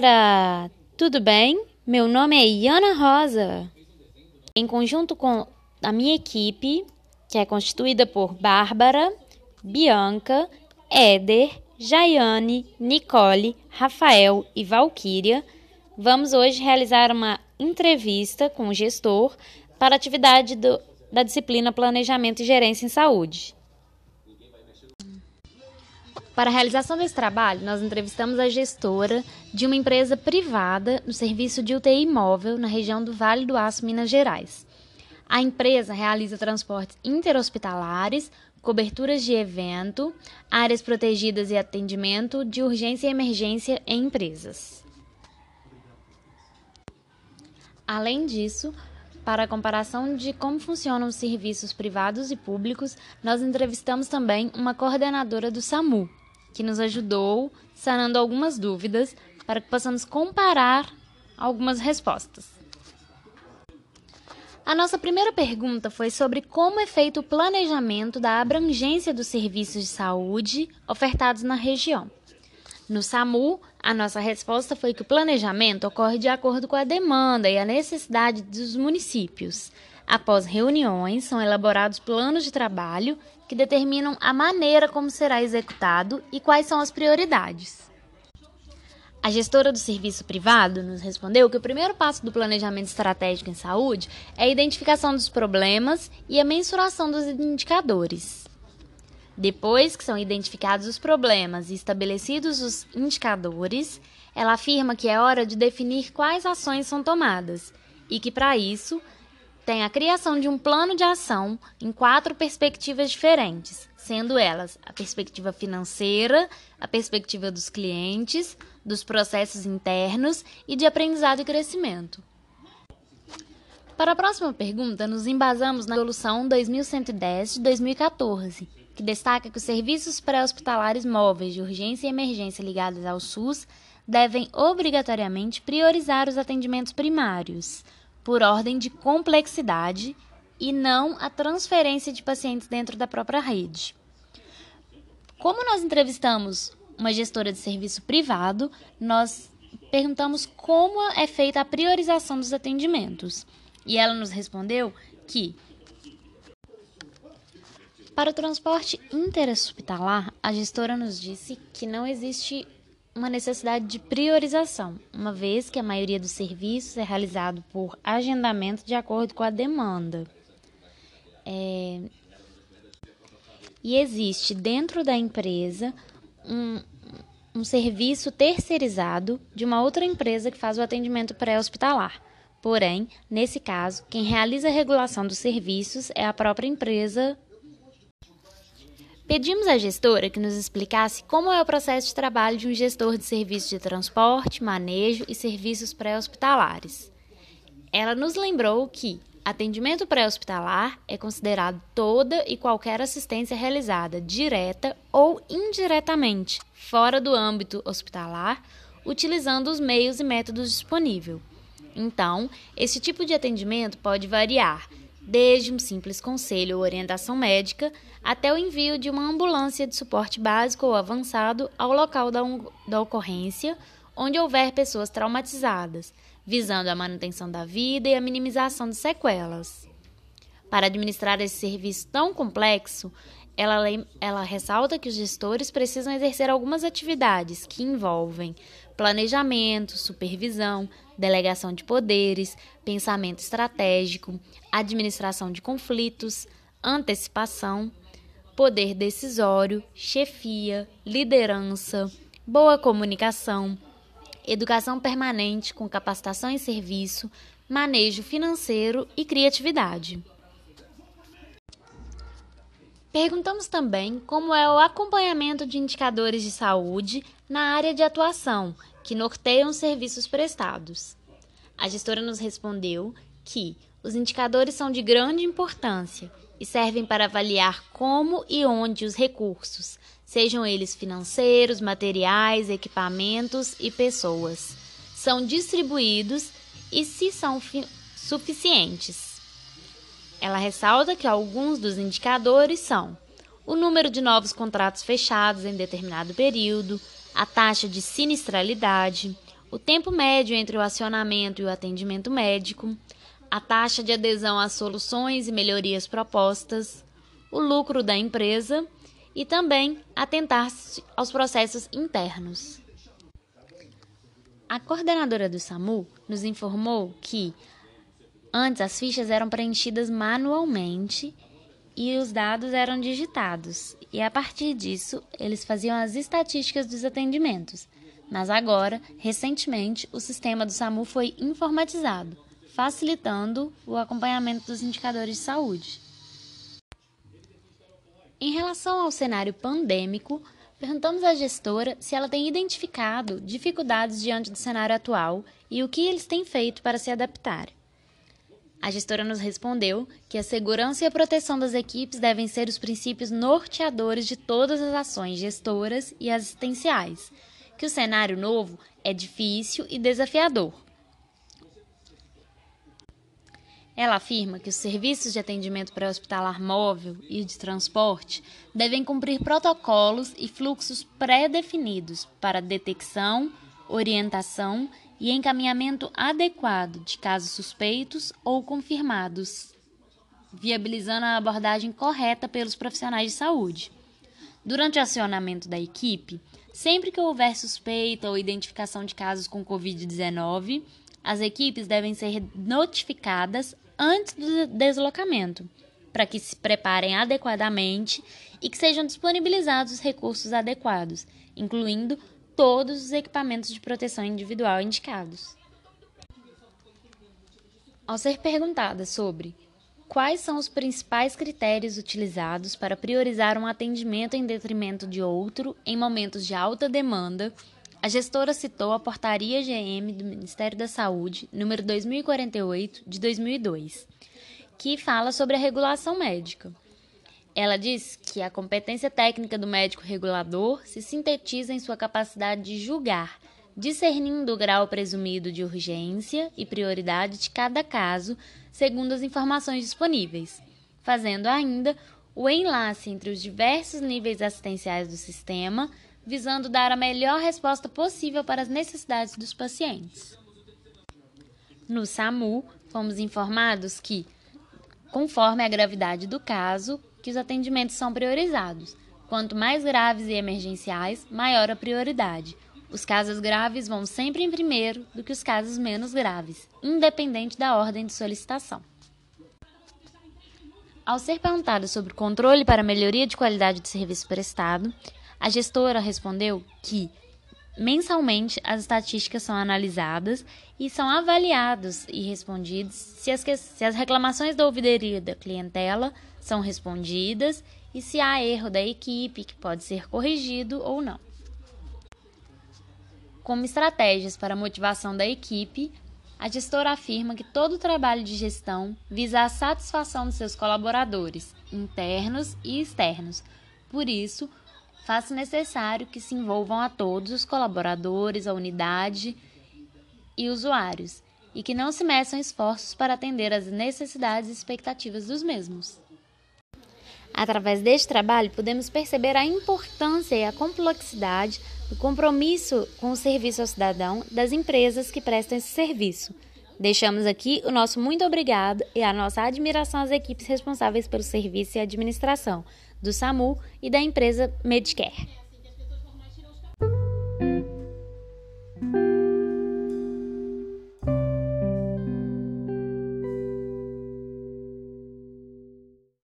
galera! Tudo bem? Meu nome é Iana Rosa. Em conjunto com a minha equipe, que é constituída por Bárbara, Bianca, Éder, Jaiane, Nicole, Rafael e Valquíria, vamos hoje realizar uma entrevista com o gestor para a atividade do, da disciplina Planejamento e Gerência em Saúde. Para a realização desse trabalho, nós entrevistamos a gestora de uma empresa privada no serviço de UTI móvel na região do Vale do Aço, Minas Gerais. A empresa realiza transportes interhospitalares, coberturas de evento, áreas protegidas e atendimento de urgência e emergência em empresas. Além disso, para a comparação de como funcionam os serviços privados e públicos, nós entrevistamos também uma coordenadora do SAMU, que nos ajudou sanando algumas dúvidas para que possamos comparar algumas respostas. A nossa primeira pergunta foi sobre como é feito o planejamento da abrangência dos serviços de saúde ofertados na região. No SAMU, a nossa resposta foi que o planejamento ocorre de acordo com a demanda e a necessidade dos municípios. Após reuniões, são elaborados planos de trabalho que determinam a maneira como será executado e quais são as prioridades. A gestora do serviço privado nos respondeu que o primeiro passo do planejamento estratégico em saúde é a identificação dos problemas e a mensuração dos indicadores. Depois que são identificados os problemas e estabelecidos os indicadores, ela afirma que é hora de definir quais ações são tomadas e que, para isso, tem a criação de um plano de ação em quatro perspectivas diferentes, sendo elas a perspectiva financeira, a perspectiva dos clientes, dos processos internos e de aprendizado e crescimento. Para a próxima pergunta, nos embasamos na Resolução 2110 de 2014, que destaca que os serviços pré-hospitalares móveis de urgência e emergência ligados ao SUS devem obrigatoriamente priorizar os atendimentos primários, por ordem de complexidade e não a transferência de pacientes dentro da própria rede. Como nós entrevistamos uma gestora de serviço privado, nós perguntamos como é feita a priorização dos atendimentos. E ela nos respondeu que para o transporte interhospitalar, a gestora nos disse que não existe uma necessidade de priorização, uma vez que a maioria dos serviços é realizado por agendamento de acordo com a demanda. É... E existe dentro da empresa um, um serviço terceirizado de uma outra empresa que faz o atendimento pré-hospitalar. Porém, nesse caso, quem realiza a regulação dos serviços é a própria empresa Pedimos à gestora que nos explicasse como é o processo de trabalho de um gestor de serviços de transporte, manejo e serviços pré-hospitalares. Ela nos lembrou que atendimento pré-hospitalar é considerado toda e qualquer assistência realizada direta ou indiretamente fora do âmbito hospitalar, utilizando os meios e métodos disponíveis. Então, esse tipo de atendimento pode variar desde um simples conselho ou orientação médica até o envio de uma ambulância de suporte básico ou avançado ao local da, da ocorrência, onde houver pessoas traumatizadas, visando a manutenção da vida e a minimização de sequelas. Para administrar esse serviço tão complexo, ela, ela ressalta que os gestores precisam exercer algumas atividades que envolvem planejamento, supervisão, delegação de poderes, pensamento estratégico, administração de conflitos, antecipação, poder decisório, chefia, liderança, boa comunicação, educação permanente com capacitação em serviço, manejo financeiro e criatividade. Perguntamos também como é o acompanhamento de indicadores de saúde na área de atuação, que norteiam os serviços prestados. A gestora nos respondeu que os indicadores são de grande importância e servem para avaliar como e onde os recursos, sejam eles financeiros, materiais, equipamentos e pessoas, são distribuídos e se são suficientes. Ela ressalta que alguns dos indicadores são o número de novos contratos fechados em determinado período, a taxa de sinistralidade, o tempo médio entre o acionamento e o atendimento médico, a taxa de adesão às soluções e melhorias propostas, o lucro da empresa e também atentar-se aos processos internos. A coordenadora do SAMU nos informou que antes as fichas eram preenchidas manualmente e os dados eram digitados, e a partir disso eles faziam as estatísticas dos atendimentos. Mas agora, recentemente, o sistema do SAMU foi informatizado, facilitando o acompanhamento dos indicadores de saúde. Em relação ao cenário pandêmico, perguntamos à gestora se ela tem identificado dificuldades diante do cenário atual e o que eles têm feito para se adaptar. A gestora nos respondeu que a segurança e a proteção das equipes devem ser os princípios norteadores de todas as ações gestoras e assistenciais, que o cenário novo é difícil e desafiador. Ela afirma que os serviços de atendimento pré-hospitalar móvel e de transporte devem cumprir protocolos e fluxos pré-definidos para detecção, orientação e encaminhamento adequado de casos suspeitos ou confirmados, viabilizando a abordagem correta pelos profissionais de saúde. Durante o acionamento da equipe, sempre que houver suspeita ou identificação de casos com Covid-19, as equipes devem ser notificadas antes do deslocamento, para que se preparem adequadamente e que sejam disponibilizados os recursos adequados, incluindo todos os equipamentos de proteção individual indicados. Ao ser perguntada sobre quais são os principais critérios utilizados para priorizar um atendimento em detrimento de outro em momentos de alta demanda, a gestora citou a Portaria GM do Ministério da Saúde, número 2048, de 2002, que fala sobre a regulação médica. Ela diz que a competência técnica do médico regulador se sintetiza em sua capacidade de julgar, discernindo o grau presumido de urgência e prioridade de cada caso, segundo as informações disponíveis, fazendo ainda o enlace entre os diversos níveis assistenciais do sistema, visando dar a melhor resposta possível para as necessidades dos pacientes. No SAMU, fomos informados que, conforme a gravidade do caso, que os atendimentos são priorizados. Quanto mais graves e emergenciais, maior a prioridade. Os casos graves vão sempre em primeiro do que os casos menos graves, independente da ordem de solicitação. Ao ser perguntado sobre controle para melhoria de qualidade de serviço prestado, a gestora respondeu que mensalmente as estatísticas são analisadas e são avaliados e respondidos se as, se as reclamações da ouvidoria da clientela são respondidas e se há erro da equipe que pode ser corrigido ou não. Como estratégias para a motivação da equipe, a gestora afirma que todo o trabalho de gestão visa a satisfação dos seus colaboradores, internos e externos. Por isso, faz necessário que se envolvam a todos os colaboradores, a unidade e usuários, e que não se meçam esforços para atender às necessidades e expectativas dos mesmos. Através deste trabalho, podemos perceber a importância e a complexidade do compromisso com o serviço ao cidadão das empresas que prestam esse serviço. Deixamos aqui o nosso muito obrigado e a nossa admiração às equipes responsáveis pelo serviço e administração do SAMU e da empresa Medicare.